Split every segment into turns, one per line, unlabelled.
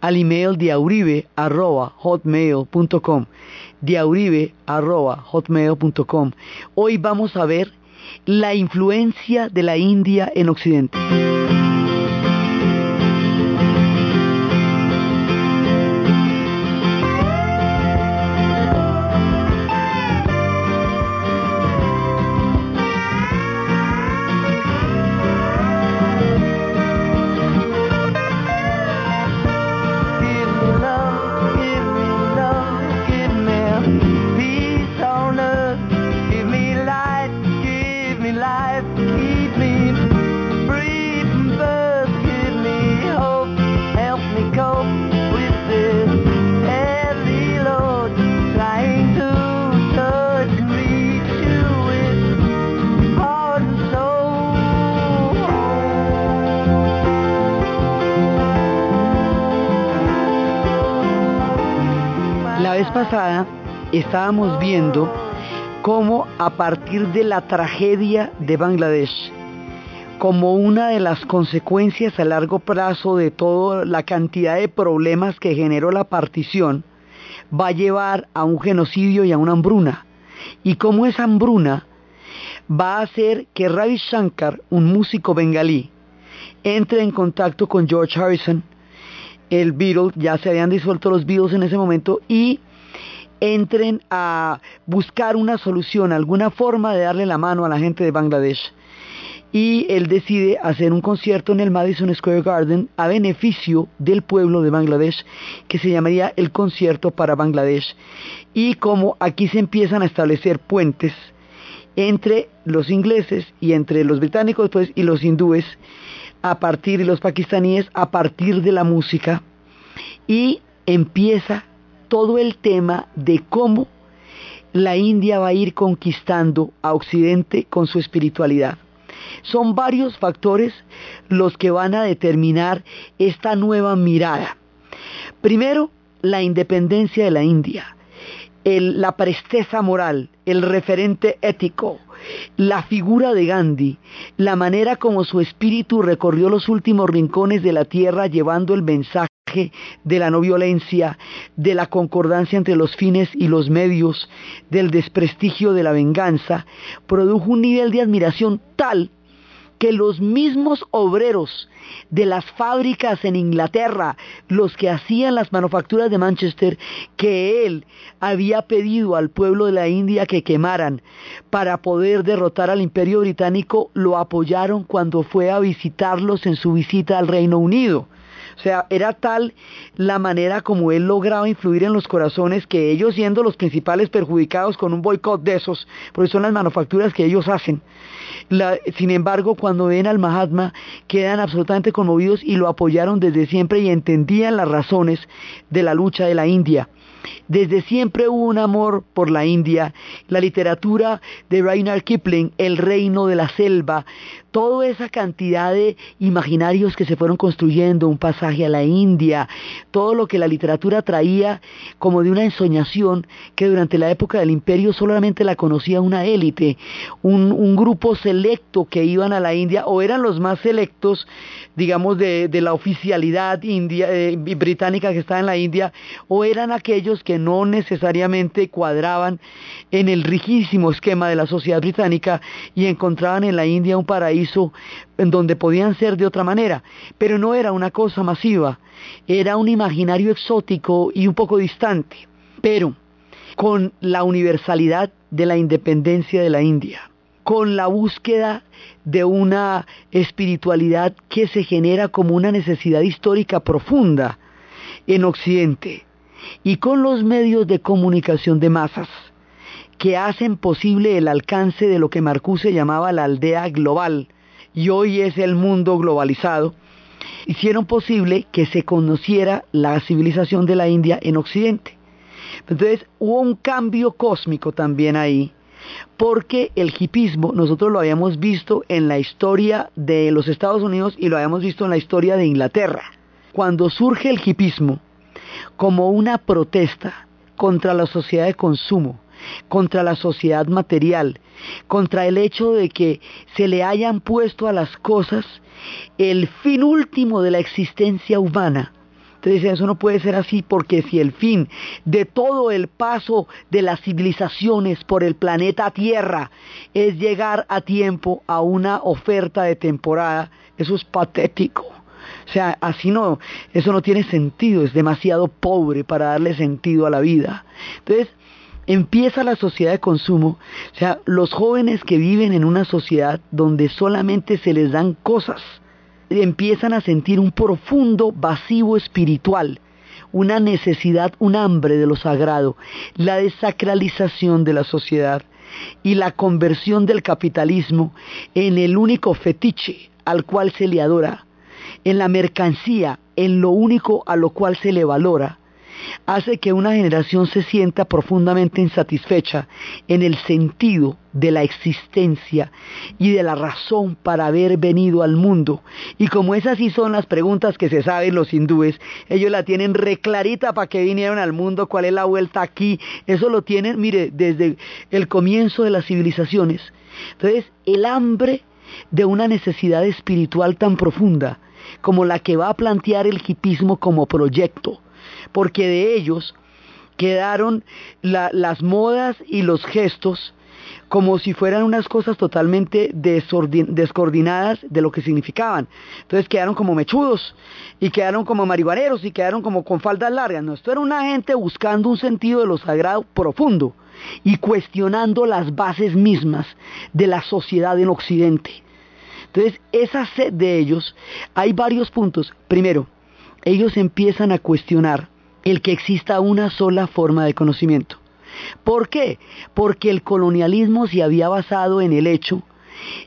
al email diauribe.hotmail.com diauribe.hotmail.com Hoy vamos a ver la influencia de la India en Occidente. Estábamos viendo cómo a partir de la tragedia de Bangladesh, como una de las consecuencias a largo plazo de toda la cantidad de problemas que generó la partición, va a llevar a un genocidio y a una hambruna. Y cómo esa hambruna va a hacer que Ravi Shankar, un músico bengalí, entre en contacto con George Harrison, el Beatles, ya se habían disuelto los Beatles en ese momento, y entren a buscar una solución, alguna forma de darle la mano a la gente de Bangladesh. Y él decide hacer un concierto en el Madison Square Garden a beneficio del pueblo de Bangladesh, que se llamaría el concierto para Bangladesh. Y como aquí se empiezan a establecer puentes entre los ingleses y entre los británicos pues, y los hindúes, a partir de los pakistaníes, a partir de la música, y empieza todo el tema de cómo la India va a ir conquistando a Occidente con su espiritualidad. Son varios factores los que van a determinar esta nueva mirada. Primero, la independencia de la India, la presteza moral, el referente ético, la figura de Gandhi, la manera como su espíritu recorrió los últimos rincones de la tierra llevando el mensaje de la no violencia, de la concordancia entre los fines y los medios, del desprestigio de la venganza, produjo un nivel de admiración tal que los mismos obreros de las fábricas en Inglaterra, los que hacían las manufacturas de Manchester, que él había pedido al pueblo de la India que quemaran para poder derrotar al imperio británico, lo apoyaron cuando fue a visitarlos en su visita al Reino Unido. O sea, era tal la manera como él lograba influir en los corazones que ellos siendo los principales perjudicados con un boicot de esos, porque son las manufacturas que ellos hacen. Sin embargo, cuando ven al Mahatma, quedan absolutamente conmovidos y lo apoyaron desde siempre y entendían las razones de la lucha de la India. Desde siempre hubo un amor por la India, la literatura de Rainer Kipling, El reino de la selva, toda esa cantidad de imaginarios que se fueron construyendo, un pasaje a la India, todo lo que la literatura traía como de una ensoñación que durante la época del imperio solamente la conocía una élite, un, grupo selecto que iban a la India o eran los más selectos, digamos, de, de la oficialidad india, eh, británica que estaba en la India, o eran aquellos que no necesariamente cuadraban en el rigísimo esquema de la sociedad británica y encontraban en la India un paraíso en donde podían ser de otra manera, pero no era una cosa masiva, era un imaginario exótico y un poco distante, pero con la universalidad de la independencia de la India, con la búsqueda de una espiritualidad que se genera como una necesidad histórica profunda en Occidente, y con los medios de comunicación de masas que hacen posible el alcance de lo que Marcuse llamaba la aldea global y hoy es el mundo globalizado, hicieron posible que se conociera la civilización de la India en Occidente. Entonces hubo un cambio cósmico también ahí, porque el hipismo nosotros lo habíamos visto en la historia de los Estados Unidos y lo habíamos visto en la historia de Inglaterra. Cuando surge el hipismo como una protesta contra la sociedad de consumo, contra la sociedad material, contra el hecho de que se le hayan puesto a las cosas el fin último de la existencia humana. Entonces eso no puede ser así porque si el fin de todo el paso de las civilizaciones por el planeta Tierra es llegar a tiempo a una oferta de temporada, eso es patético. O sea, así no, eso no tiene sentido, es demasiado pobre para darle sentido a la vida. Entonces, empieza la sociedad de consumo, o sea, los jóvenes que viven en una sociedad donde solamente se les dan cosas, empiezan a sentir un profundo vacío espiritual, una necesidad, un hambre de lo sagrado, la desacralización de la sociedad y la conversión del capitalismo en el único fetiche al cual se le adora, en la mercancía, en lo único a lo cual se le valora, hace que una generación se sienta profundamente insatisfecha en el sentido de la existencia y de la razón para haber venido al mundo. Y como esas sí son las preguntas que se saben los hindúes, ellos la tienen reclarita para que vinieron al mundo, cuál es la vuelta aquí, eso lo tienen, mire, desde el comienzo de las civilizaciones. Entonces, el hambre de una necesidad espiritual tan profunda como la que va a plantear el hipismo como proyecto, porque de ellos quedaron las modas y los gestos como si fueran unas cosas totalmente descoordinadas de lo que significaban. Entonces quedaron como mechudos y quedaron como marihuaneros y quedaron como con faldas largas. No, esto era una gente buscando un sentido de lo sagrado profundo y cuestionando las bases mismas de la sociedad en Occidente. Entonces, esa sed de ellos, hay varios puntos. Primero, ellos empiezan a cuestionar el que exista una sola forma de conocimiento. ¿Por qué? Porque el colonialismo se había basado en el hecho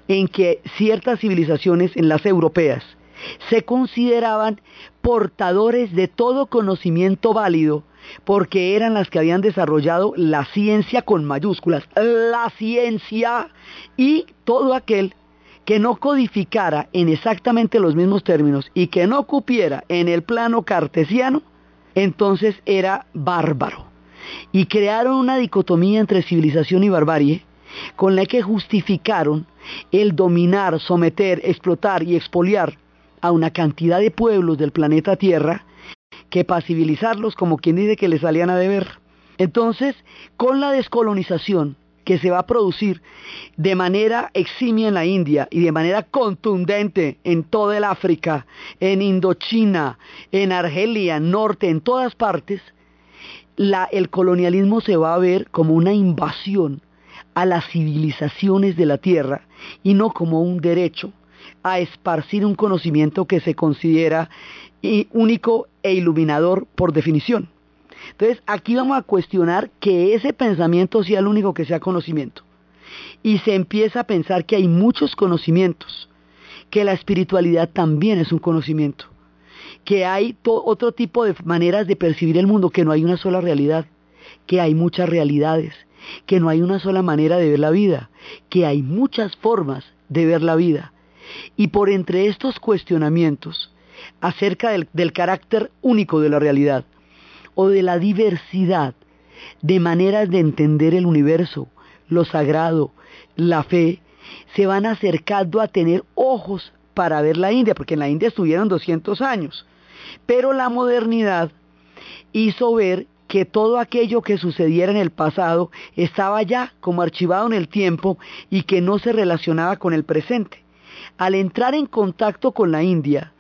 en que ciertas civilizaciones, en las europeas, se consideraban portadores de todo conocimiento válido porque eran las que habían desarrollado la ciencia con mayúsculas, la ciencia y todo aquel que no codificara en exactamente los mismos términos y que no cupiera en el plano cartesiano, entonces era bárbaro. Y crearon una dicotomía entre civilización y barbarie, con la que justificaron el dominar, someter, explotar y expoliar a una cantidad de pueblos del planeta Tierra, que para civilizarlos, como quien dice que les salían a deber. Entonces, con la descolonización, que se va a producir de manera eximia en la India y de manera contundente en toda el África, en Indochina, en Argelia, norte, en todas partes, el colonialismo se va a ver como una invasión a las civilizaciones de la tierra y no como un derecho a esparcir un conocimiento que se considera único e iluminador por definición. Entonces, aquí vamos a cuestionar que ese pensamiento sea el único que sea conocimiento. Y se empieza a pensar que hay muchos conocimientos, que la espiritualidad también es un conocimiento, que hay otro tipo de maneras de percibir el mundo, que no hay una sola realidad, que hay muchas realidades, que no hay una sola manera de ver la vida, que hay muchas formas de ver la vida. Y por entre estos cuestionamientos acerca del carácter único de la realidad, o de la diversidad de maneras de entender el universo, lo sagrado, la fe, se van acercando a tener ojos para ver la India, porque en la India estuvieron 200 años. Pero la modernidad hizo ver que todo aquello que sucediera en el pasado estaba ya como archivado en el tiempo y que no se relacionaba con el presente. Al entrar en contacto con la India,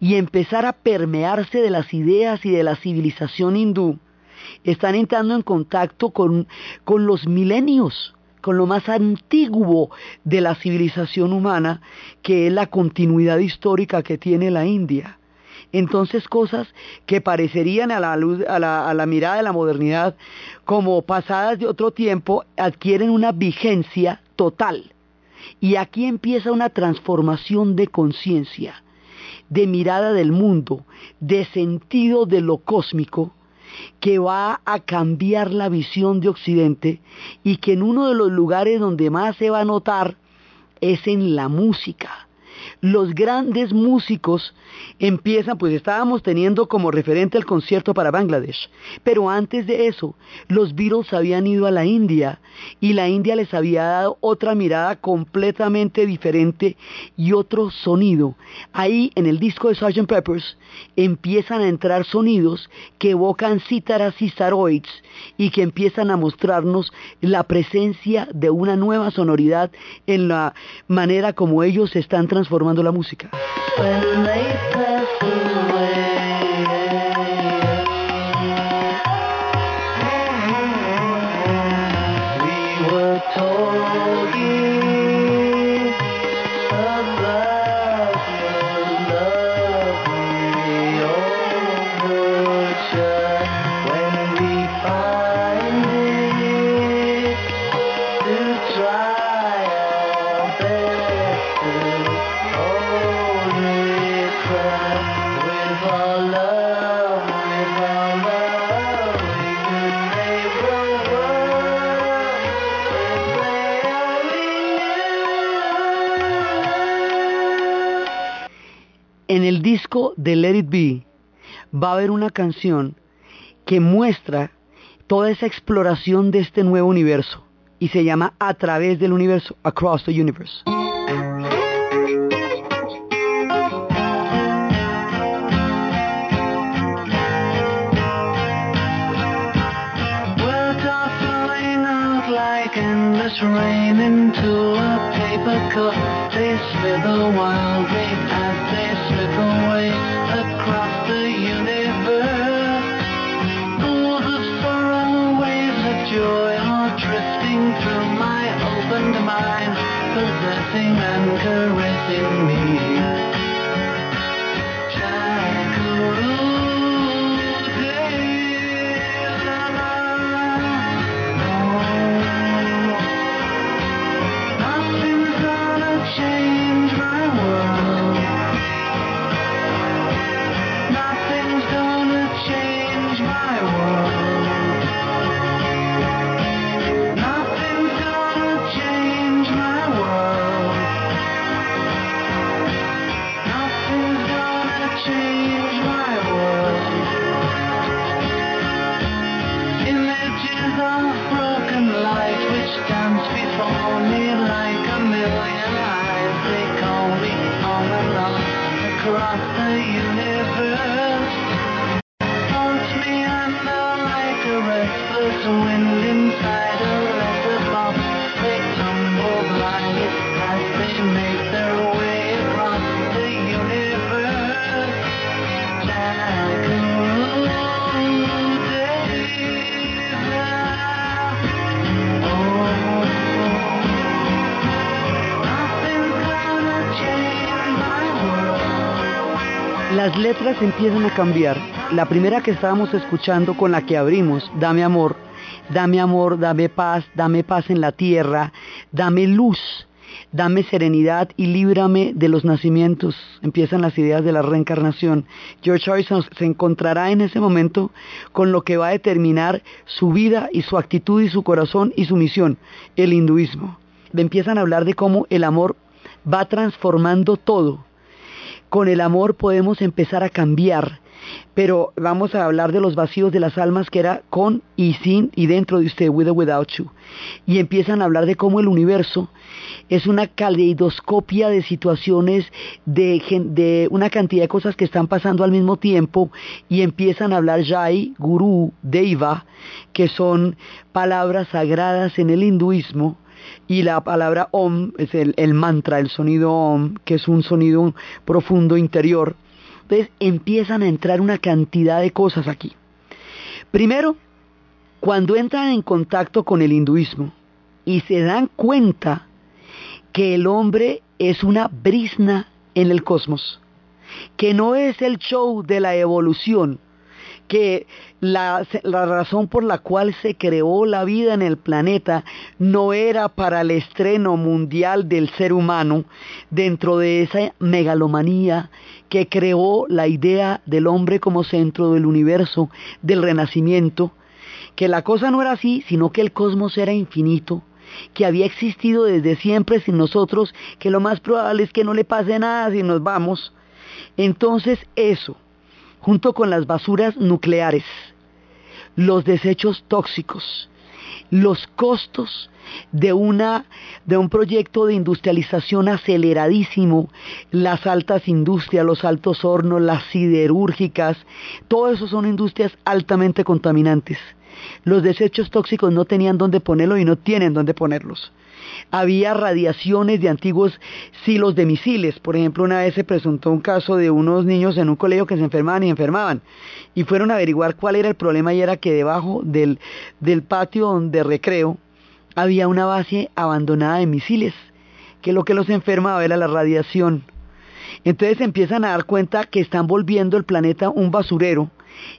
y empezar a permearse de las ideas y de la civilización hindú, están entrando en contacto con, con los milenios, con lo más antiguo de la civilización humana, que es la continuidad histórica que tiene la India. Entonces cosas que parecerían a la, luz, a la, a la mirada de la modernidad como pasadas de otro tiempo, adquieren una vigencia total. Y aquí empieza una transformación de conciencia de mirada del mundo, de sentido de lo cósmico, que va a cambiar la visión de Occidente y que en uno de los lugares donde más se va a notar es en la música los grandes músicos empiezan, pues estábamos teniendo como referente el concierto para Bangladesh, pero antes de eso, los Beatles habían ido a la India y la India les había dado otra mirada completamente diferente y otro sonido. Ahí en el disco de Sgt. Peppers empiezan a entrar sonidos que evocan cítaras y saroids y que empiezan a mostrarnos la presencia de una nueva sonoridad en la manera como ellos se están transformando la música. En el disco de Let It Be va a haber una canción que muestra toda esa exploración de este nuevo universo y se llama A través del universo, Across the Universe. They slither wildly as they slip away across the universe. Pools of sorrow, waves of joy are drifting through my opened mind, possessing and caressing me. Empiezan a cambiar. La primera que estábamos escuchando con la que abrimos, Dame amor, dame amor, dame paz, dame paz en la tierra, dame luz, dame serenidad y líbrame de los nacimientos. Empiezan las ideas de la reencarnación. George Harrison se encontrará en ese momento con lo que va a determinar su vida y su actitud y su corazón y su misión, el hinduismo. Empiezan a hablar de cómo el amor va transformando todo con el amor podemos empezar a cambiar. Pero vamos a hablar de los vacíos de las almas que era con y sin y dentro de usted, with or without you. Y empiezan a hablar de cómo el universo es una caleidoscopia de situaciones, de, de una cantidad de cosas que están pasando al mismo tiempo. Y empiezan a hablar Jai, Guru, Deva, que son palabras sagradas en el hinduismo y la palabra Om es el, mantra, el sonido Om, que es un sonido profundo interior. Entonces empiezan a entrar una cantidad de cosas aquí. Primero, cuando entran en contacto con el hinduismo y se dan cuenta que el hombre es una brisna en el cosmos, que no es el show de la evolución, que la, la, razón por la cual se creó la vida en el planeta no era para el estreno mundial del ser humano dentro de esa megalomanía que creó la idea del hombre como centro del universo, del renacimiento, que la cosa no era así, sino que el cosmos era infinito, que había existido desde siempre sin nosotros, que lo más probable es que no le pase nada si nos vamos. Entonces eso, junto con las basuras nucleares, los desechos tóxicos, los costos de, una, de un proyecto de industrialización aceleradísimo, las altas industrias, los altos hornos, las siderúrgicas, todo eso son industrias altamente contaminantes. Los desechos tóxicos no tenían dónde ponerlos y no tienen dónde ponerlos. Había radiaciones de antiguos silos de misiles. Por ejemplo, una vez se presentó un caso de unos niños en un colegio que se enfermaban y enfermaban. Y fueron a averiguar cuál era el problema y era que debajo del, del patio de recreo había una base abandonada de misiles, que lo que los enfermaba era la radiación. Entonces empiezan a dar cuenta que están volviendo el planeta un basurero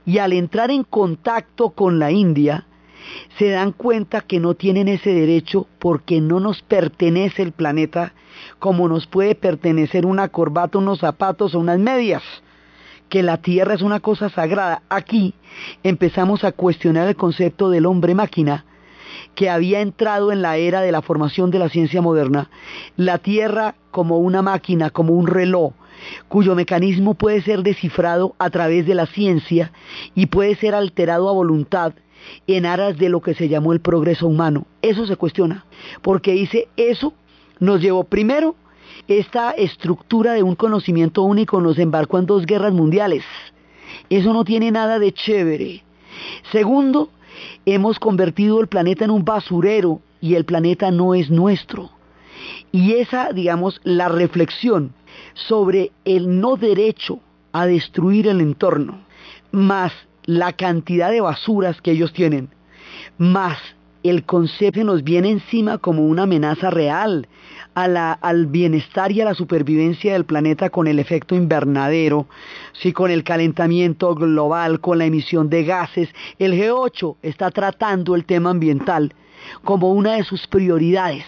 y al entrar en contacto con la India, se dan cuenta que no tienen ese derecho porque no nos pertenece el planeta como nos puede pertenecer una corbata, unos zapatos o unas medias, que la tierra es una cosa sagrada. Aquí empezamos a cuestionar el concepto del hombre máquina que había entrado en la era de la formación de la ciencia moderna, la tierra como una máquina, como un reloj, cuyo mecanismo puede ser descifrado a través de la ciencia y puede ser alterado a voluntad en aras de lo que se llamó el progreso humano. Eso se cuestiona, porque dice, eso nos llevó primero, esta estructura de un conocimiento único nos embarcó en dos guerras mundiales. Eso no tiene nada de chévere. Segundo, hemos convertido el planeta en un basurero y el planeta no es nuestro. Y esa, digamos, la reflexión sobre el no derecho a destruir el entorno, más la cantidad de basuras que ellos tienen, más el concepto nos viene encima como una amenaza real al bienestar y a la supervivencia del planeta con el efecto invernadero, sí, con el calentamiento global, con la emisión de gases. El G8 está tratando el tema ambiental como una de sus prioridades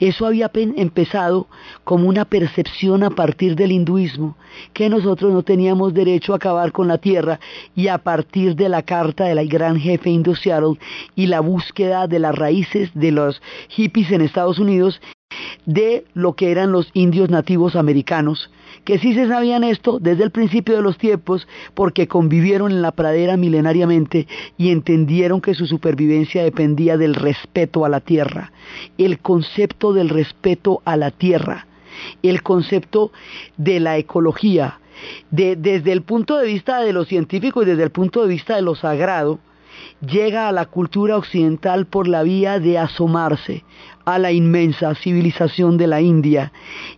eso había empezado como una percepción a partir del hinduismo, que nosotros no teníamos derecho a acabar con la tierra y a partir de la carta del gran jefe industrial y la búsqueda de las raíces de los hippies en Estados Unidos de lo que eran los indios nativos americanos, que sí se sabían esto desde el principio de los tiempos porque convivieron en la pradera milenariamente y entendieron que su supervivencia dependía del respeto a la tierra, el concepto del respeto a la tierra, el concepto de la ecología, desde el punto de vista de lo científico y desde el punto de vista de lo sagrado, llega a la cultura occidental por la vía de asomarse a la inmensa civilización de la India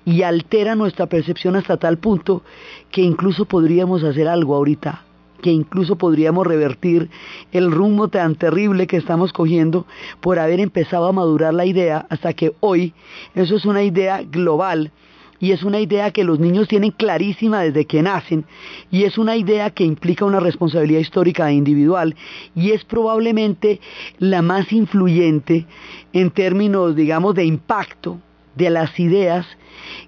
y altera nuestra percepción hasta tal punto que incluso podríamos hacer algo ahorita, que incluso podríamos revertir el rumbo tan terrible que estamos cogiendo por haber empezado a madurar la idea hasta que hoy eso es una idea global y es una idea que los niños tienen clarísima desde que nacen y es una idea que implica una responsabilidad histórica e individual y es probablemente la más influyente en términos, digamos, de impacto de las ideas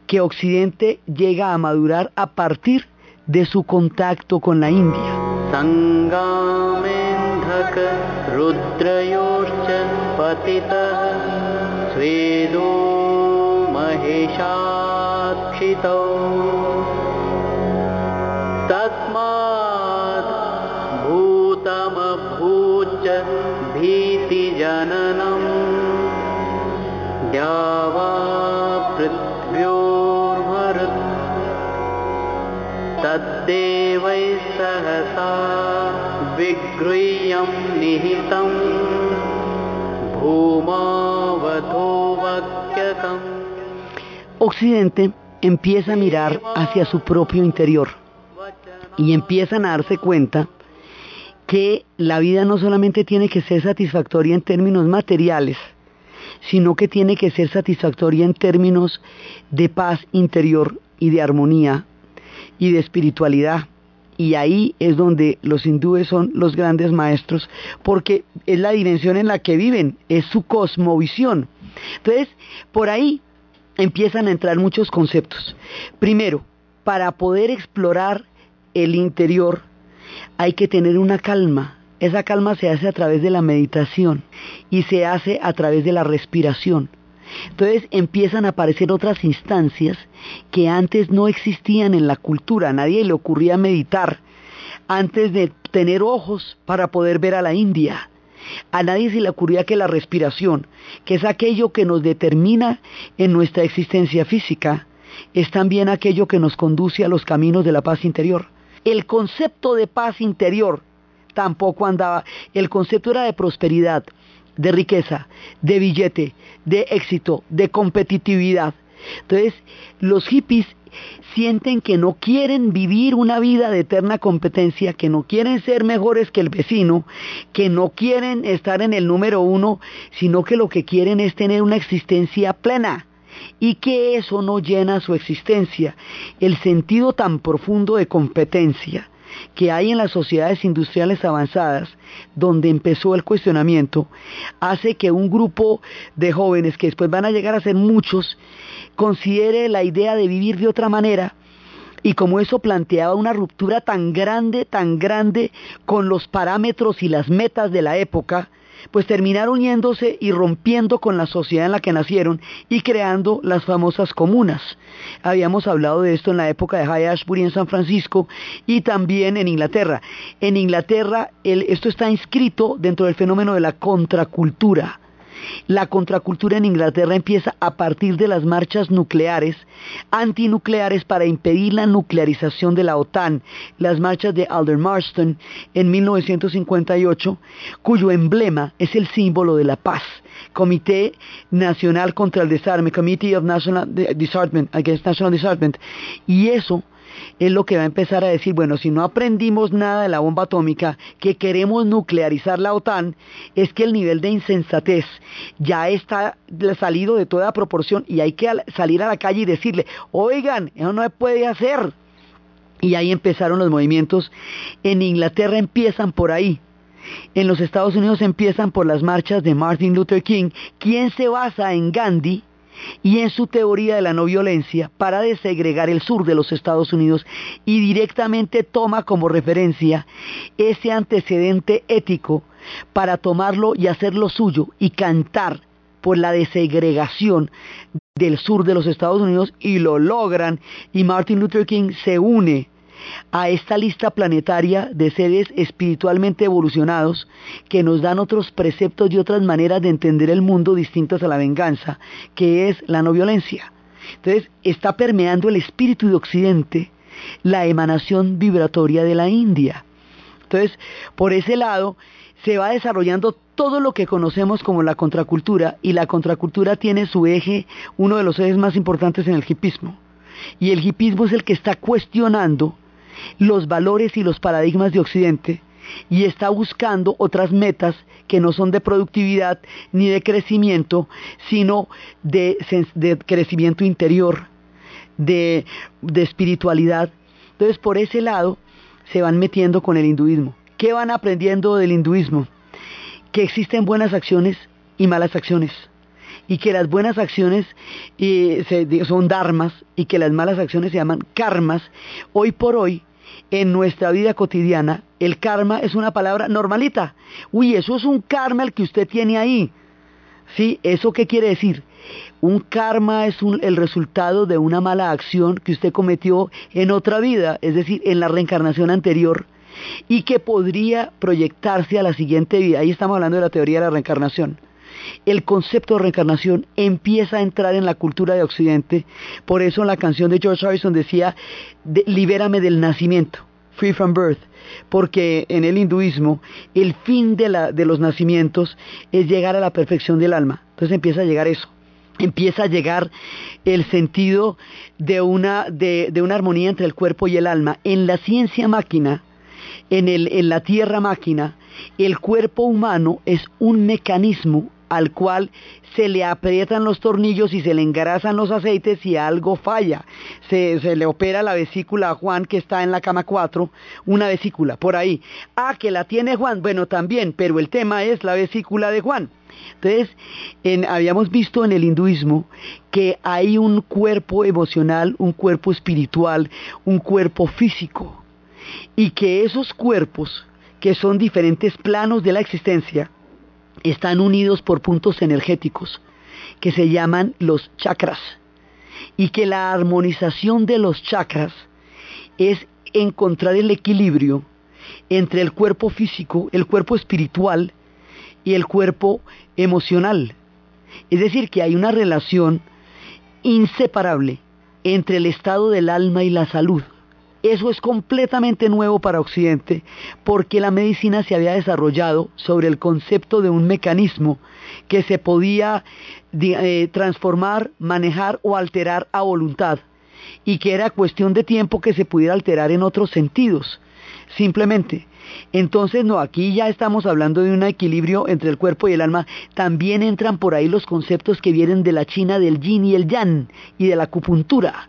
que Occidente llega a madurar a partir de su contacto con la India.
क्षितौ तस्मात् भूतमभूच भीतिजननम् द्यावा पृथ्व्योर्मरुत् तद्देवैः सहसा विगृह्यं निहितं भूमावधो वक्यकम्
Occidente empieza a mirar hacia su propio interior y empiezan a darse cuenta que la vida no solamente tiene que ser satisfactoria en términos materiales, sino que tiene que ser satisfactoria en términos de paz interior y de armonía y de espiritualidad y ahí es donde los hindúes son los grandes maestros, porque es la dimensión en la que viven, es su cosmovisión. Entonces, por ahí empiezan a entrar muchos conceptos. Primero, para poder explorar el interior hay que tener una calma. Esa calma se hace a través de la meditación y se hace a través de la respiración. Entonces empiezan a aparecer otras instancias que antes no existían en la cultura. A nadie le ocurría meditar antes de tener ojos para poder ver a la India. A nadie se le ocurría que la respiración, que es aquello que nos determina en nuestra existencia física, es también aquello que nos conduce a los caminos de la paz interior. El concepto de paz interior tampoco andaba, el concepto era de prosperidad, de riqueza, de billete, de éxito, de competitividad. Entonces, los hippies sienten que no quieren vivir una vida de eterna competencia, que no quieren ser mejores que el vecino, que no quieren estar en el número uno, sino que lo que quieren es tener una existencia plena y que eso no llena su existencia. El sentido tan profundo de competencia que hay en las sociedades industriales avanzadas, donde empezó el cuestionamiento, hace que un grupo de jóvenes, que después van a llegar a ser muchos, considere la idea de vivir de otra manera, y como eso planteaba una ruptura tan grande, tan grande con los parámetros y las metas de la época, pues terminaron yéndose y rompiendo con la sociedad en la que nacieron y creando las famosas comunas. Habíamos hablado de esto en la época de High Ashbury en San Francisco y también en Inglaterra. En Inglaterra esto está inscrito dentro del fenómeno de la contracultura. La contracultura en Inglaterra empieza a partir de las marchas nucleares, antinucleares para impedir la nuclearización de la OTAN, las marchas de Aldermarston en 1958, cuyo emblema es el símbolo de la paz. Comité Nacional contra el Desarme, Committee of National Disarmament, Against National Disarmament, y eso es lo que va a empezar a decir, bueno, si no aprendimos nada de la bomba atómica, que queremos nuclearizar la OTAN, es que el nivel de insensatez ya está salido de toda proporción y hay que salir a la calle y decirle, oigan, eso no se puede hacer. Y ahí empezaron los movimientos. En Inglaterra empiezan por ahí. En los Estados Unidos empiezan por las marchas de Martin Luther King, quien se basa en Gandhi y en su teoría de la no violencia para desegregar el sur de los Estados Unidos y directamente toma como referencia ese antecedente ético para tomarlo y hacerlo suyo y cantar por la desegregación del sur de los Estados Unidos y lo logran y Martin Luther King se une a esta lista planetaria de seres espiritualmente evolucionados que nos dan otros preceptos y otras maneras de entender el mundo distintas a la venganza, que es la no violencia. Entonces está permeando el espíritu de Occidente la emanación vibratoria de la India. Entonces, por ese lado, se va desarrollando todo lo que conocemos como la contracultura y la contracultura tiene su eje, uno de los ejes más importantes en el hipismo. Y el hipismo es el que está cuestionando los valores y los paradigmas de Occidente y está buscando otras metas que no son de productividad ni de crecimiento, sino de, crecimiento interior, de, espiritualidad. Entonces, por ese lado, se van metiendo con el hinduismo. ¿Qué van aprendiendo del hinduismo? Que existen buenas acciones y malas acciones y que las buenas acciones eh, son dharmas y que las malas acciones se llaman karmas, hoy por hoy en nuestra vida cotidiana, el karma es una palabra normalita. Uy, eso es un karma el que usted tiene ahí. ¿Sí? ¿Eso qué quiere decir? Un karma es el resultado de una mala acción que usted cometió en otra vida, es decir, en la reencarnación anterior, y que podría proyectarse a la siguiente vida. Ahí estamos hablando de la teoría de la reencarnación el concepto de reencarnación empieza a entrar en la cultura de Occidente. Por eso la canción de George Harrison decía, libérame del nacimiento, free from birth. Porque en el hinduismo el fin de, los nacimientos es llegar a la perfección del alma. Entonces empieza a llegar eso empieza a llegar el sentido de una, armonía entre el cuerpo y el alma. En la ciencia máquina, en la tierra máquina, el cuerpo humano es un mecanismo al cual se le aprietan los tornillos y se le engarazan los aceites y algo falla. Se, se le opera la vesícula a Juan que está en la cama 4, una vesícula, por ahí. Ah, que la tiene Juan, bueno, también, pero el tema es la vesícula de Juan. Entonces, en, habíamos visto en el hinduismo que hay un cuerpo emocional, un cuerpo espiritual, un cuerpo físico, y que esos cuerpos, que son diferentes planos de la existencia, están unidos por puntos energéticos que se llaman los chakras y que la armonización de los chakras es encontrar el equilibrio entre el cuerpo físico, el cuerpo espiritual y el cuerpo emocional. Es decir, que hay una relación inseparable entre el estado del alma y la salud. Eso es completamente nuevo para Occidente porque la medicina se había desarrollado sobre el concepto de un mecanismo que se podía eh, transformar, manejar o alterar a voluntad y que era cuestión de tiempo que se pudiera alterar en otros sentidos. Simplemente. Entonces, no, aquí ya estamos hablando de un equilibrio entre el cuerpo y el alma. También entran por ahí los conceptos que vienen de la China del yin y el yang y de la acupuntura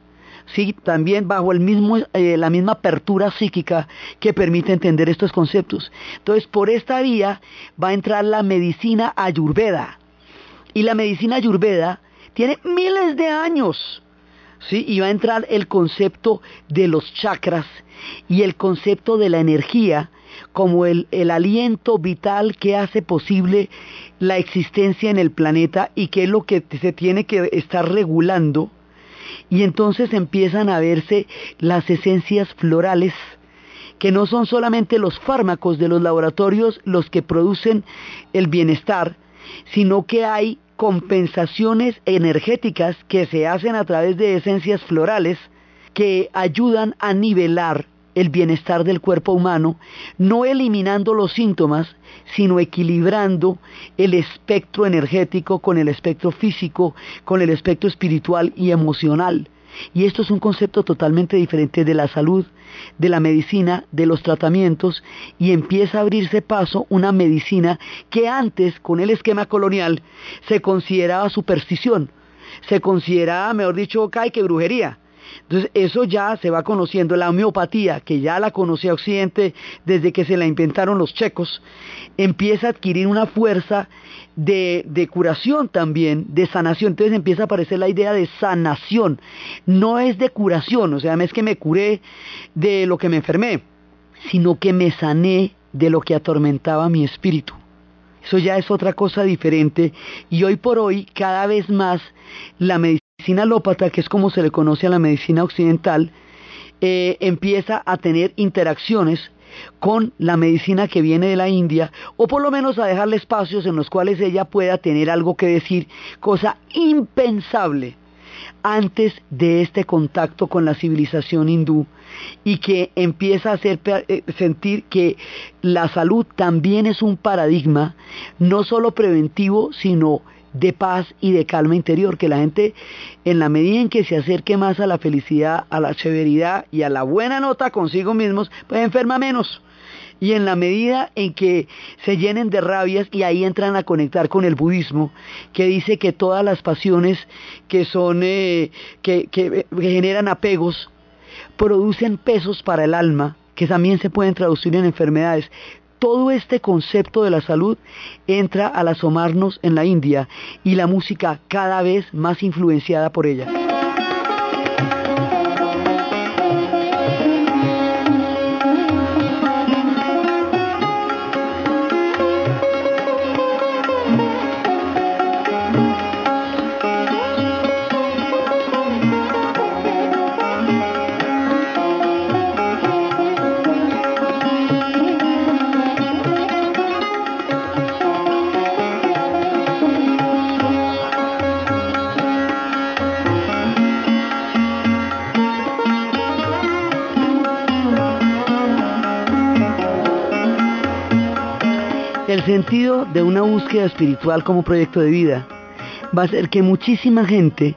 sí, también bajo el mismo, eh, la misma apertura psíquica que permite entender estos conceptos. Entonces, por esta vía va a entrar la medicina ayurveda. Y la medicina ayurveda tiene miles de años. ¿sí? Y va a entrar el concepto de los chakras y el concepto de la energía como el, el, aliento vital que hace posible la existencia en el planeta y que es lo que se tiene que estar regulando y entonces empiezan a verse las esencias florales que no son solamente los fármacos de los laboratorios los que producen el bienestar, sino que hay compensaciones energéticas que se hacen a través de esencias florales que ayudan a nivelar el bienestar del cuerpo humano, no eliminando los síntomas, sino equilibrando el espectro energético con el espectro físico, con el espectro espiritual y emocional. Y esto es un concepto totalmente diferente de la salud, de la medicina, de los tratamientos, y empieza a abrirse paso una medicina que antes, con el esquema colonial, se consideraba superstición, se consideraba, mejor dicho, cae que brujería entonces eso ya se va conociendo, la homeopatía, que ya la conocía Occidente desde que se la inventaron los checos, empieza a adquirir una fuerza de, de curación también, de sanación. Entonces empieza a aparecer la idea de sanación, no es de curación, o sea, no es que me curé de lo que me enfermé, sino que me sané de lo que atormentaba mi espíritu. Eso ya es otra cosa diferente y hoy por hoy cada vez más la medicina medicina alópata, que es como se le conoce a la medicina occidental, eh, empieza a tener interacciones con la medicina que viene de la India, o por lo menos a dejarle espacios en los cuales ella pueda tener algo que decir, cosa impensable antes de este contacto con la civilización hindú y que empieza a hacer eh, sentir que la salud también es un paradigma no solo preventivo, sino de paz y de calma interior, que la gente en la medida en que se acerque más a la felicidad, a la severidad y a la buena nota consigo mismos, pues enferma menos. Y en la medida en que se llenen de rabias y ahí entran a conectar con el budismo, que dice que todas las pasiones que son, eh, que, que generan apegos, producen pesos para el alma, que también se pueden traducir en enfermedades todo este concepto de la salud entra al asomarnos en la India y la música cada vez más influenciada por ella. Sentido de una búsqueda espiritual como proyecto de vida va a ser que muchísima gente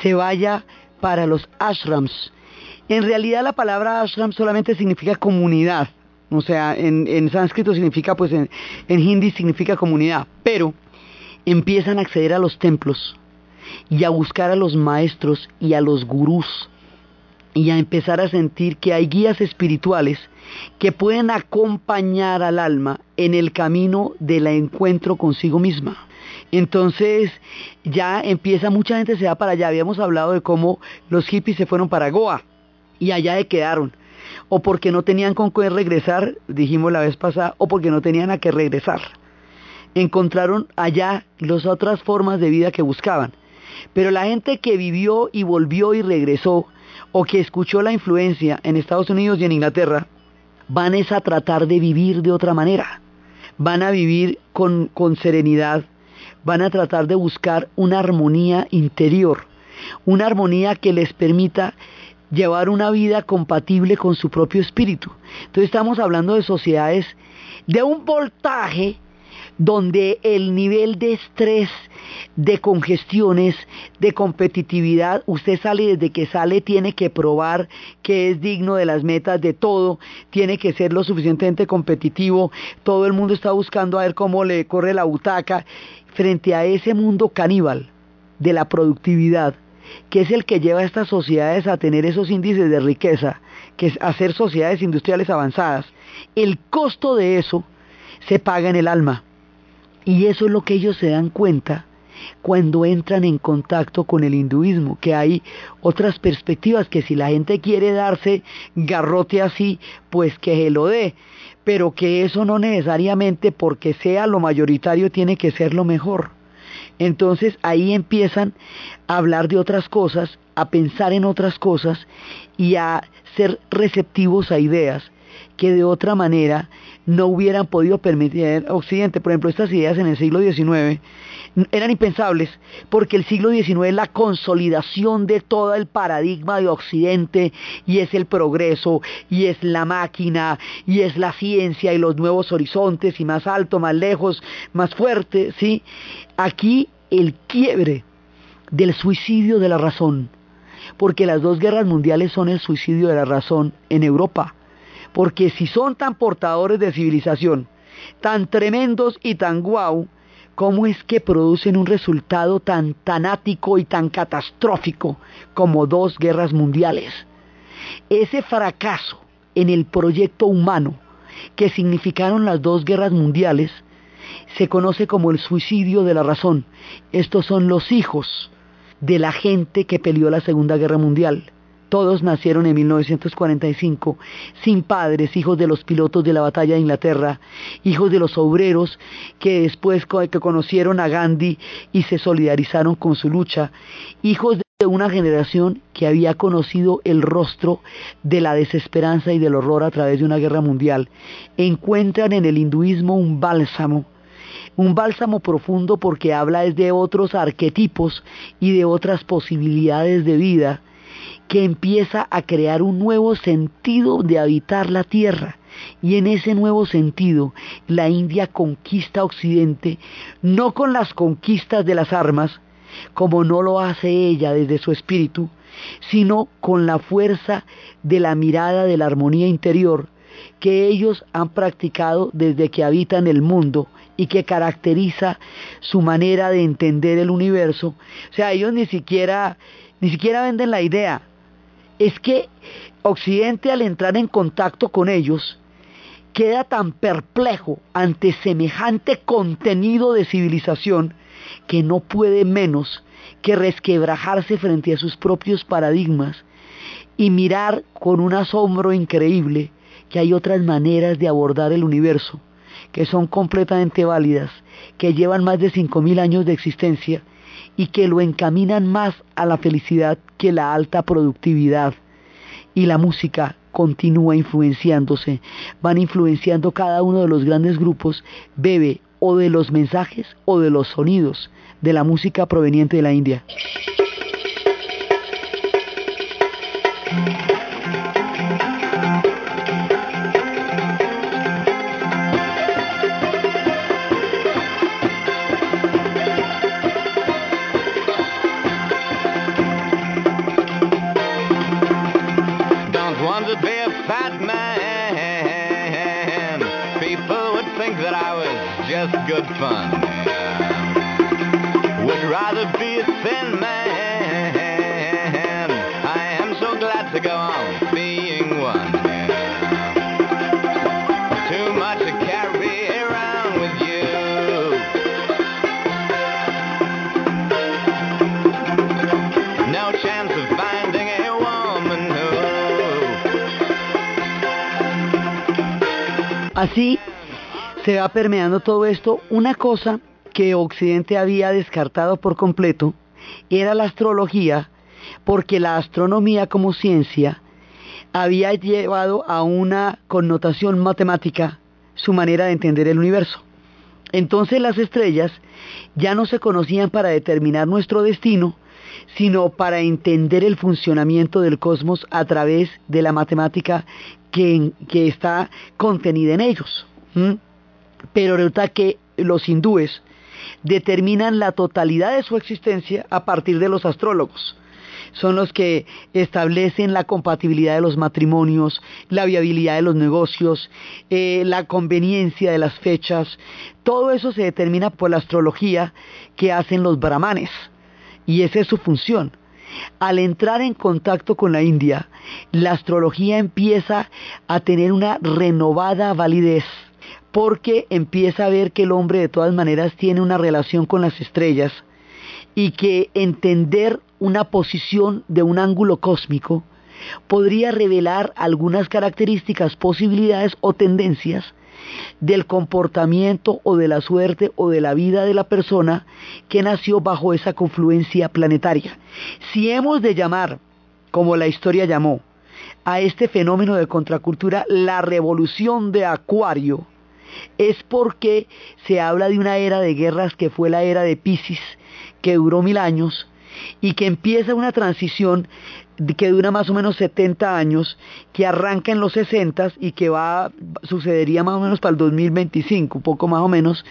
se vaya para los ashrams. En realidad la palabra ashram solamente significa comunidad. O sea, en, sánscrito significa, pues en, en hindi significa comunidad. Pero empiezan a acceder a los templos y a buscar a los maestros y a los gurús y a empezar a sentir que hay guías espirituales que pueden acompañar al alma en el camino del encuentro consigo misma. Entonces ya empieza, mucha gente se va para allá. Habíamos hablado de cómo los hippies se fueron para Goa y allá se quedaron. O porque no tenían con qué regresar, dijimos la vez pasada, o porque no tenían a qué regresar. Encontraron allá las otras formas de vida que buscaban. Pero la gente que vivió y volvió y regresó, o que escuchó la influencia en Estados Unidos y en Inglaterra, van es a tratar de vivir de otra manera. Van a vivir con, con serenidad, van a tratar de buscar una armonía interior, una armonía que les permita llevar una vida compatible con su propio espíritu. Entonces estamos hablando de sociedades de un voltaje donde el nivel de estrés, de congestiones, de competitividad, usted sale desde que sale, tiene que probar que es digno de las metas de todo, tiene que ser lo suficientemente competitivo, todo el mundo está buscando a ver cómo le corre la butaca, frente a ese mundo caníbal de la productividad, que es el que lleva a estas sociedades a tener esos índices de riqueza, que es hacer sociedades industriales avanzadas, el costo de eso se paga en el alma. Y eso es lo que ellos se dan cuenta cuando entran en contacto con el hinduismo, que hay otras perspectivas, que si la gente quiere darse garrote así, pues que se lo dé, pero que eso no necesariamente porque sea lo mayoritario tiene que ser lo mejor. Entonces ahí empiezan a hablar de otras cosas, a pensar en otras cosas y a ser receptivos a ideas que de otra manera no hubieran podido permitir Occidente. Por ejemplo, estas ideas en el siglo XIX eran impensables porque el siglo XIX es la consolidación de todo el paradigma de Occidente y es el progreso y es la máquina y es la ciencia y los nuevos horizontes y más alto, más lejos, más fuerte, ¿sí? Aquí el quiebre del suicidio de la razón, porque las dos guerras mundiales son el suicidio de la razón en Europa porque si son tan portadores de civilización, tan tremendos y tan guau, ¿cómo es que producen un resultado tan tanático y tan catastrófico como dos guerras mundiales? Ese fracaso en el proyecto humano que significaron las dos guerras mundiales se conoce como el suicidio de la razón. Estos son los hijos de la gente que peleó la Segunda Guerra Mundial. Todos nacieron en 1945, sin padres, hijos de los pilotos de la batalla de Inglaterra, hijos de los obreros que después que conocieron a Gandhi y se solidarizaron con su lucha, hijos de una generación que había conocido el rostro de la desesperanza y del horror a través de una guerra mundial, encuentran en el hinduismo un bálsamo un bálsamo profundo porque habla de otros arquetipos y de otras posibilidades de vida que empieza a crear un nuevo sentido de habitar la tierra. Y en ese nuevo sentido, la India conquista Occidente, no con las conquistas de las armas, como no lo hace ella desde su espíritu, sino con la fuerza de la mirada de la armonía interior que ellos han practicado desde que habitan el mundo y que caracteriza su manera de entender el universo. O sea, ellos ni siquiera, ni siquiera venden la idea, es que Occidente al entrar en contacto con ellos queda tan perplejo ante semejante contenido de civilización que no puede menos que resquebrajarse frente a sus propios paradigmas y mirar con un asombro increíble que hay otras maneras de abordar el universo que son completamente válidas, que llevan más de 5.000 años de existencia y que lo encaminan más a la felicidad que la alta productividad. Y la música continúa influenciándose, van influenciando cada uno de los grandes grupos, bebe o de los mensajes o de los sonidos de la música proveniente de la India.
fun. Would rather be a thin man.
Permeando todo esto. Una cosa que Occidente había descartado por completo era la astrología, porque la astronomía como ciencia había llevado a una connotación matemática su manera de entender el universo. Entonces las estrellas ya no se conocían para determinar nuestro destino, sino para entender el funcionamiento del cosmos a través de la matemática que, está contenida en ellos. Pero resulta que los hindúes determinan la totalidad de su existencia a partir de los astrólogos. Son los que establecen la compatibilidad de los matrimonios, la viabilidad de los negocios, eh, la conveniencia de las fechas. Todo eso se determina por la astrología que hacen los brahmanes. Y esa es su función. Al entrar en contacto con la India, la astrología empieza a tener una renovada validez porque empieza a ver que el hombre de todas maneras tiene una relación con las estrellas y que entender una posición de un ángulo cósmico podría revelar algunas características, posibilidades o tendencias del comportamiento o de la suerte o de la vida de la persona que nació bajo esa confluencia planetaria. Si hemos de llamar, como la historia llamó, a este fenómeno de contracultura la revolución de Acuario, es porque se habla de una era de guerras que fue la era de Pisces, que duró mil años, y que empieza una transición que dura más o menos 70 años, que arranca en los 60 y que va, sucedería más o menos para el 2025, un poco más o menos,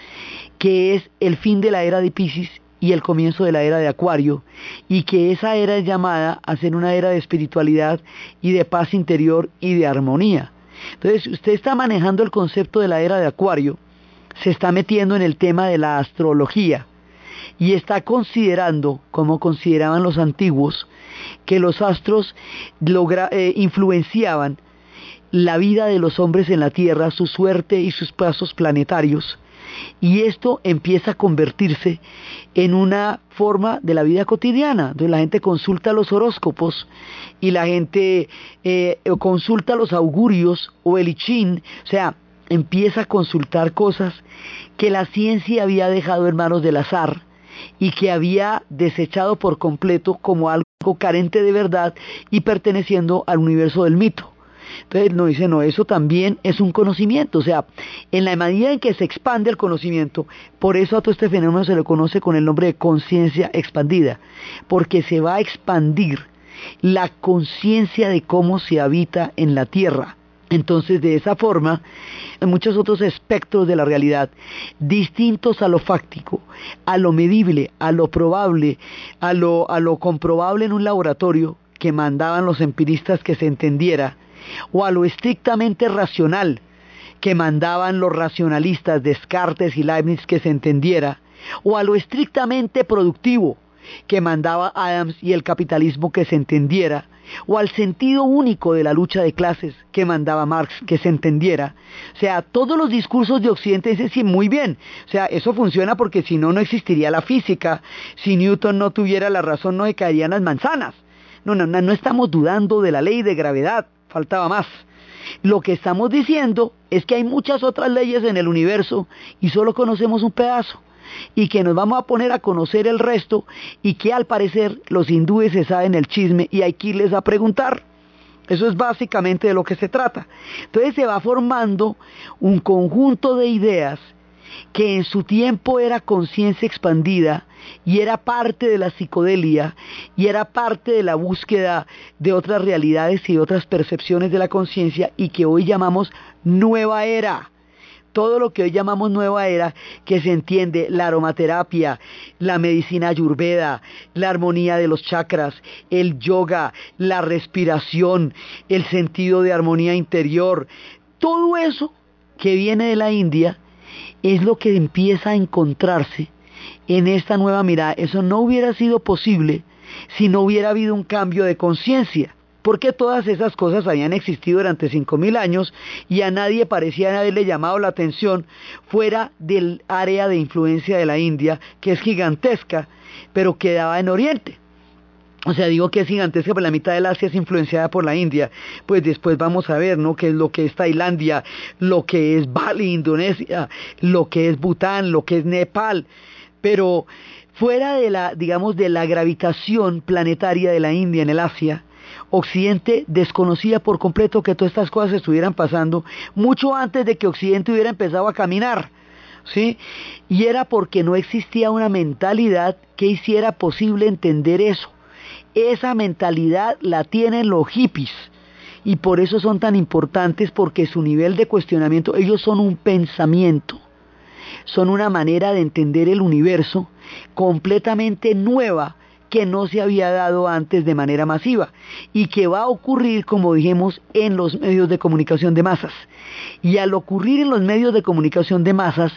que es el fin de la era de Pisces y el comienzo de la era de Acuario, y que esa era es llamada a ser una era de espiritualidad y de paz interior y de armonía. Entonces, usted está manejando el concepto de la era de Acuario, se está metiendo en el tema de la astrología y está considerando, como consideraban los antiguos, que los astros logra, eh, influenciaban la vida de los hombres en la Tierra, su suerte y sus pasos planetarios. Y esto empieza a convertirse en una forma de la vida cotidiana, donde la gente consulta los horóscopos y la gente eh, consulta los augurios o el ichín, o sea, empieza a consultar cosas que la ciencia había dejado en manos del azar y que había desechado por completo como algo carente de verdad y perteneciendo al universo del mito. Entonces no dice, no, eso también es un conocimiento, o sea, en la medida en que se expande el conocimiento, por eso a todo este fenómeno se le conoce con el nombre de conciencia expandida, porque se va a expandir la conciencia de cómo se habita en la tierra. Entonces, de esa forma, en muchos otros espectros de la realidad, distintos a lo fáctico, a lo medible, a lo probable, a lo, a lo comprobable en un laboratorio que mandaban los empiristas que se entendiera, o a lo estrictamente racional que mandaban los racionalistas Descartes y Leibniz que se entendiera, o a lo estrictamente productivo que mandaba Adams y el capitalismo que se entendiera, o al sentido único de la lucha de clases que mandaba Marx que se entendiera. O sea, todos los discursos de Occidente dicen, sí, muy bien, o sea, eso funciona porque si no, no existiría la física, si Newton no tuviera la razón, no se caerían las manzanas. No, no, no, no estamos dudando de la ley de gravedad, faltaba más. Lo que estamos diciendo es que hay muchas otras leyes en el universo y solo conocemos un pedazo y que nos vamos a poner a conocer el resto y que al parecer los hindúes se saben el chisme y hay que irles a preguntar. Eso es básicamente de lo que se trata. Entonces se va formando un conjunto de ideas que en su tiempo era conciencia expandida y era parte de la psicodelia y era parte de la búsqueda de otras realidades y otras percepciones de la conciencia y que hoy llamamos nueva era. Todo lo que hoy llamamos nueva era, que se entiende la aromaterapia, la medicina ayurveda, la armonía de los chakras, el yoga, la respiración, el sentido de armonía interior, todo eso que viene de la India es lo que empieza a encontrarse en esta nueva mirada. Eso no hubiera sido posible si no hubiera habido un cambio de conciencia. Porque todas esas cosas habían existido durante 5.000 años y a nadie parecía haberle llamado la atención fuera del área de influencia de la India, que es gigantesca, pero quedaba en Oriente. O sea, digo que es gigantesca, pero la mitad del Asia es influenciada por la India. Pues después vamos a ver, ¿no? Qué es lo que es Tailandia, lo que es Bali, Indonesia, lo que es Bután, lo que es Nepal. Pero fuera de la, digamos, de la gravitación planetaria de la India en el Asia, Occidente desconocía por completo que todas estas cosas estuvieran pasando mucho antes de que Occidente hubiera empezado a caminar. ¿Sí? Y era porque no existía una mentalidad que hiciera posible entender eso. Esa mentalidad la tienen los hippies y por eso son tan importantes porque su nivel de cuestionamiento, ellos son un pensamiento, son una manera de entender el universo completamente nueva que no se había dado antes de manera masiva y que va a ocurrir, como dijimos, en los medios de comunicación de masas. Y al ocurrir en los medios de comunicación de masas,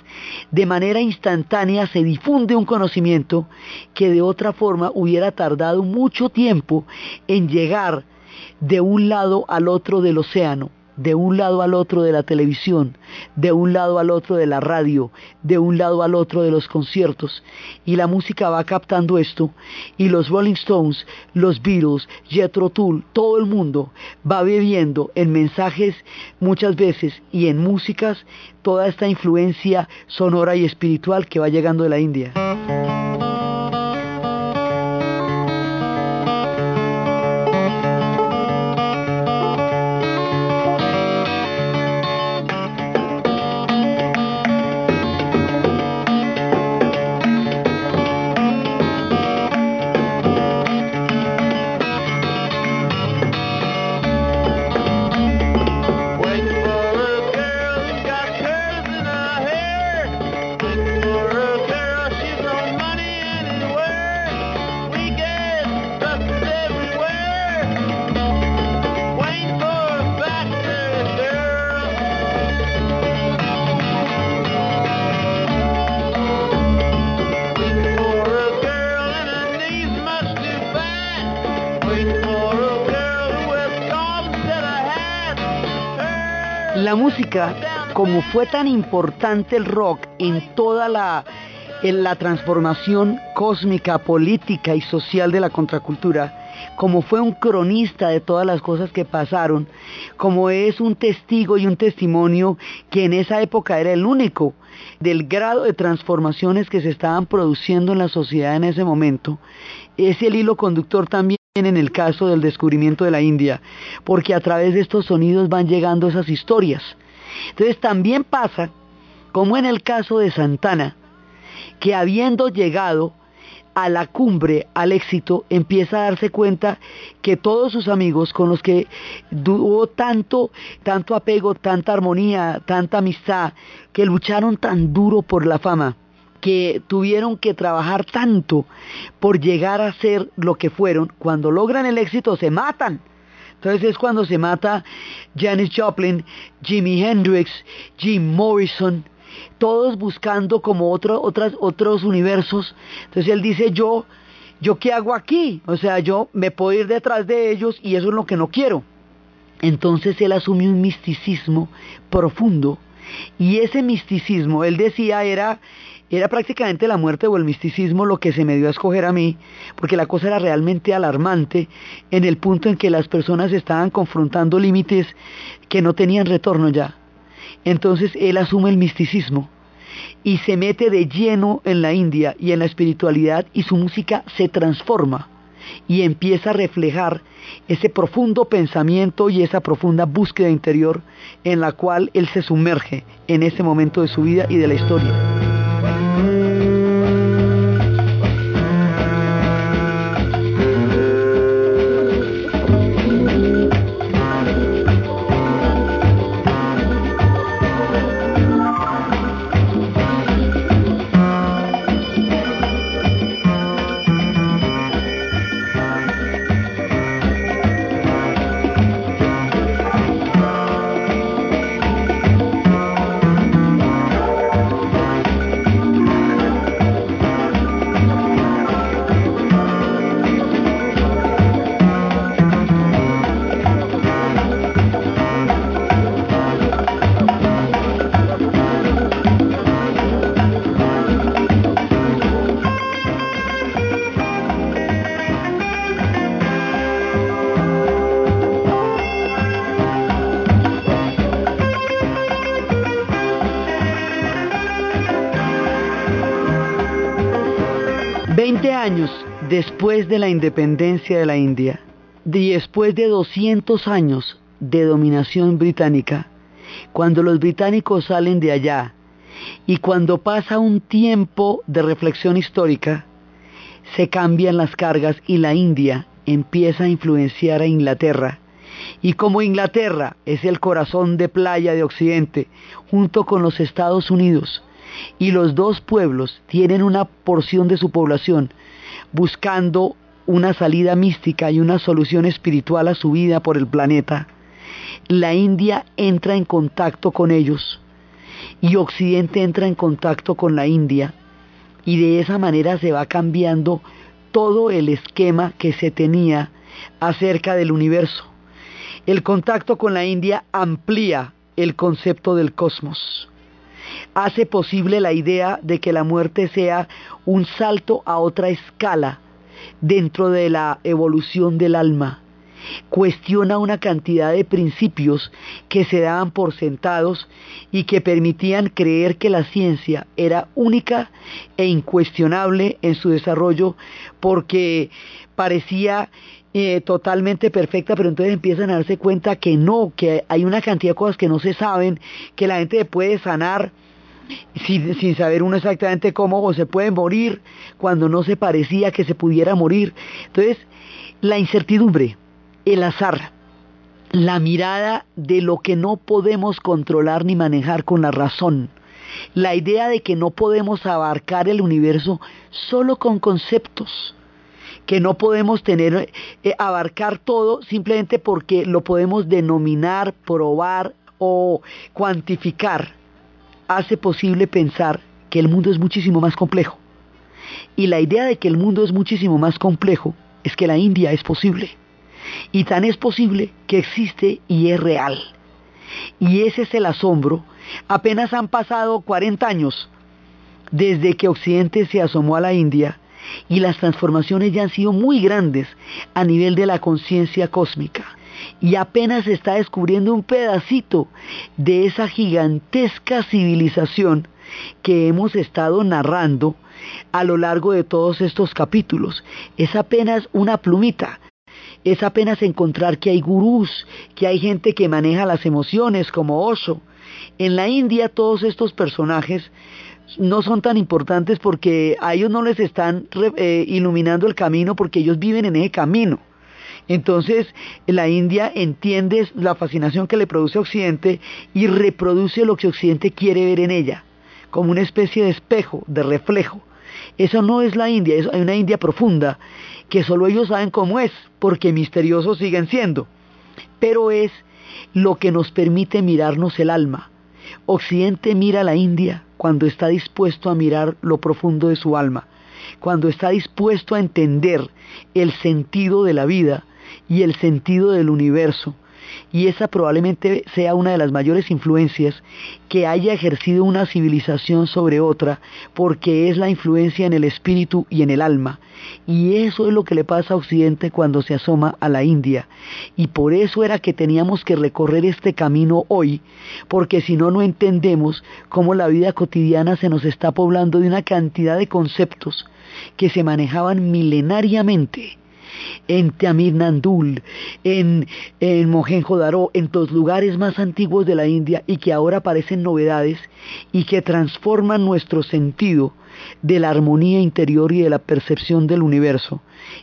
de manera instantánea se difunde un conocimiento que de otra forma hubiera tardado mucho tiempo en llegar de un lado al otro del océano de un lado al otro de la televisión, de un lado al otro de la radio, de un lado al otro de los conciertos. Y la música va captando esto y los Rolling Stones, los Beatles, Jethro Tull, todo el mundo va bebiendo en mensajes muchas veces y en músicas toda esta influencia sonora y espiritual que va llegando de la India. Música, como fue tan importante el rock en toda la, en la transformación cósmica, política y social de la contracultura, como fue un cronista de todas las cosas que pasaron, como es un testigo y un testimonio que en esa época era el único del grado de transformaciones que se estaban produciendo en la sociedad en ese momento, es el hilo conductor también en el caso del descubrimiento de la India, porque a través de estos sonidos van llegando esas historias. Entonces también pasa, como en el caso de Santana, que habiendo llegado a la cumbre, al éxito, empieza a darse cuenta que todos sus amigos con los que tuvo tanto, tanto apego, tanta armonía, tanta amistad, que lucharon tan duro por la fama, que tuvieron que trabajar tanto por llegar a ser lo que fueron, cuando logran el éxito se matan. Entonces es cuando se mata Janis Joplin, Jimi Hendrix, Jim Morrison, todos buscando como otro, otros universos. Entonces él dice, yo, yo qué hago aquí? O sea, yo me puedo ir detrás de ellos y eso es lo que no quiero. Entonces él asume un misticismo profundo y ese misticismo, él decía, era, era prácticamente la muerte o el misticismo lo que se me dio a escoger a mí, porque la cosa era realmente alarmante en el punto en que las personas estaban confrontando límites que no tenían retorno ya. Entonces él asume el misticismo y se mete de lleno en la India y en la espiritualidad y su música se transforma y empieza a reflejar ese profundo pensamiento y esa profunda búsqueda interior en la cual él se sumerge en ese momento de su vida y de la historia. Después de la independencia de la India, después de 200 años de dominación británica, cuando los británicos salen de allá y cuando pasa un tiempo de reflexión histórica, se cambian las cargas y la India empieza a influenciar a Inglaterra. Y como Inglaterra es el corazón de playa de Occidente, junto con los Estados Unidos, y los dos pueblos tienen una porción de su población buscando una salida mística y una solución espiritual a su vida por el planeta, la India entra en contacto con ellos y Occidente entra en contacto con la India y de esa manera se va cambiando todo el esquema que se tenía acerca del universo. El contacto con la India amplía el concepto del cosmos. Hace posible la idea de que la muerte sea un salto a otra escala dentro de la evolución del alma. Cuestiona una cantidad de principios que se daban por sentados y que permitían creer que la ciencia era única e incuestionable en su desarrollo porque parecía eh, totalmente perfecta, pero entonces empiezan a darse cuenta que no, que hay una cantidad de cosas que no se saben, que la gente puede sanar sin, sin, saber uno exactamente cómo, o se puede morir cuando no se parecía que se pudiera morir. Entonces, la incertidumbre, el azar, la mirada de lo que no podemos controlar ni manejar con la razón, la idea de que no podemos abarcar el universo solo con conceptos, que no podemos tener eh, abarcar todo simplemente porque lo podemos denominar, probar o cuantificar hace posible pensar que el mundo es muchísimo más complejo. Y la idea de que el mundo es muchísimo más complejo es que la India es posible. Y tan es posible que existe y es real. Y ese es el asombro. Apenas han pasado 40 años desde que Occidente se asomó a la India y las transformaciones ya han sido muy grandes a nivel de la conciencia cósmica y apenas se está descubriendo un pedacito de esa gigantesca civilización que hemos estado narrando a lo largo de todos estos capítulos. Es apenas una plumita. Es apenas encontrar que hay gurús, que hay gente que maneja las emociones como Osho. En la India todos estos personajes no son tan importantes porque a ellos no les están eh, iluminando el camino porque ellos viven en ese camino. Entonces la India entiende la fascinación que le produce Occidente y reproduce lo que Occidente quiere ver en ella, como una especie de espejo, de reflejo. Eso no es la India, es, una India profunda que solo ellos saben cómo es, porque misteriosos siguen siendo. Pero es lo que nos permite mirarnos el alma. Occidente mira a la India cuando está dispuesto a mirar lo profundo de su alma, cuando está dispuesto a entender el sentido de la vida y el sentido del universo. Y esa probablemente sea una de las mayores influencias que haya ejercido una civilización sobre otra, porque es la influencia en el espíritu y en el alma. Y eso es lo que le pasa a Occidente cuando se asoma a la India. Y por eso era que teníamos que recorrer este camino hoy, porque si no, no entendemos cómo la vida cotidiana se nos está poblando de una cantidad de conceptos que se manejaban milenariamente en Tamil Nandul, en, en Mohenjo-Daro, en los lugares más antiguos de la India y que ahora parecen novedades y que transforman nuestro sentido de la armonía interior y de la percepción del universo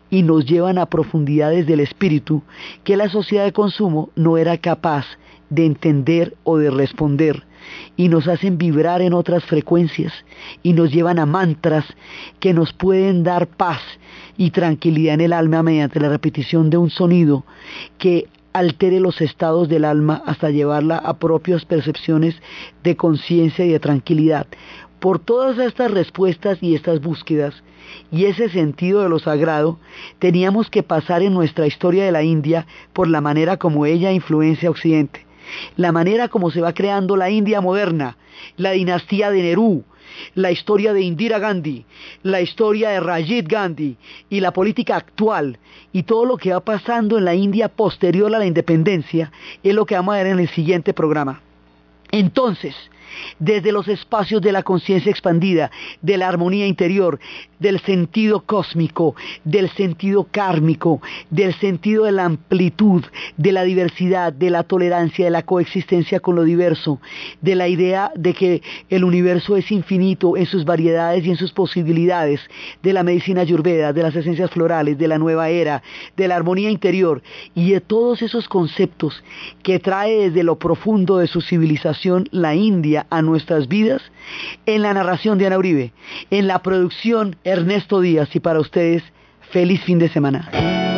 y nos llevan a profundidades del espíritu que la sociedad de consumo no era capaz de entender o de responder y nos hacen vibrar en otras frecuencias y nos llevan a mantras que nos pueden dar paz y tranquilidad en el alma mediante la repetición de un sonido que altere los estados del alma hasta llevarla a propias percepciones de conciencia y de tranquilidad. Por todas estas respuestas y estas búsquedas y ese sentido de lo sagrado, teníamos que pasar en nuestra historia de la India por la manera como ella influencia a Occidente, la manera como se va creando la India moderna, la dinastía de Nerú, la historia de Indira Gandhi, la historia de Rajiv Gandhi y la política actual y todo lo que va pasando en la India posterior a la independencia es lo que vamos a ver en el siguiente programa. Entonces, desde los espacios de la conciencia expandida, de la armonía interior, del sentido cósmico, del sentido kármico, del sentido de la amplitud, de la diversidad, de la tolerancia, de la coexistencia con lo diverso, de la idea de que el universo es infinito en sus variedades y en sus posibilidades, de la medicina ayurveda, de las esencias florales, de la nueva era, de la armonía interior y de todos esos conceptos que trae desde lo profundo de su civilización la India a nuestras vidas, en la narración de Ana Uribe, en la producción Ernesto Díaz y para ustedes, feliz fin de semana.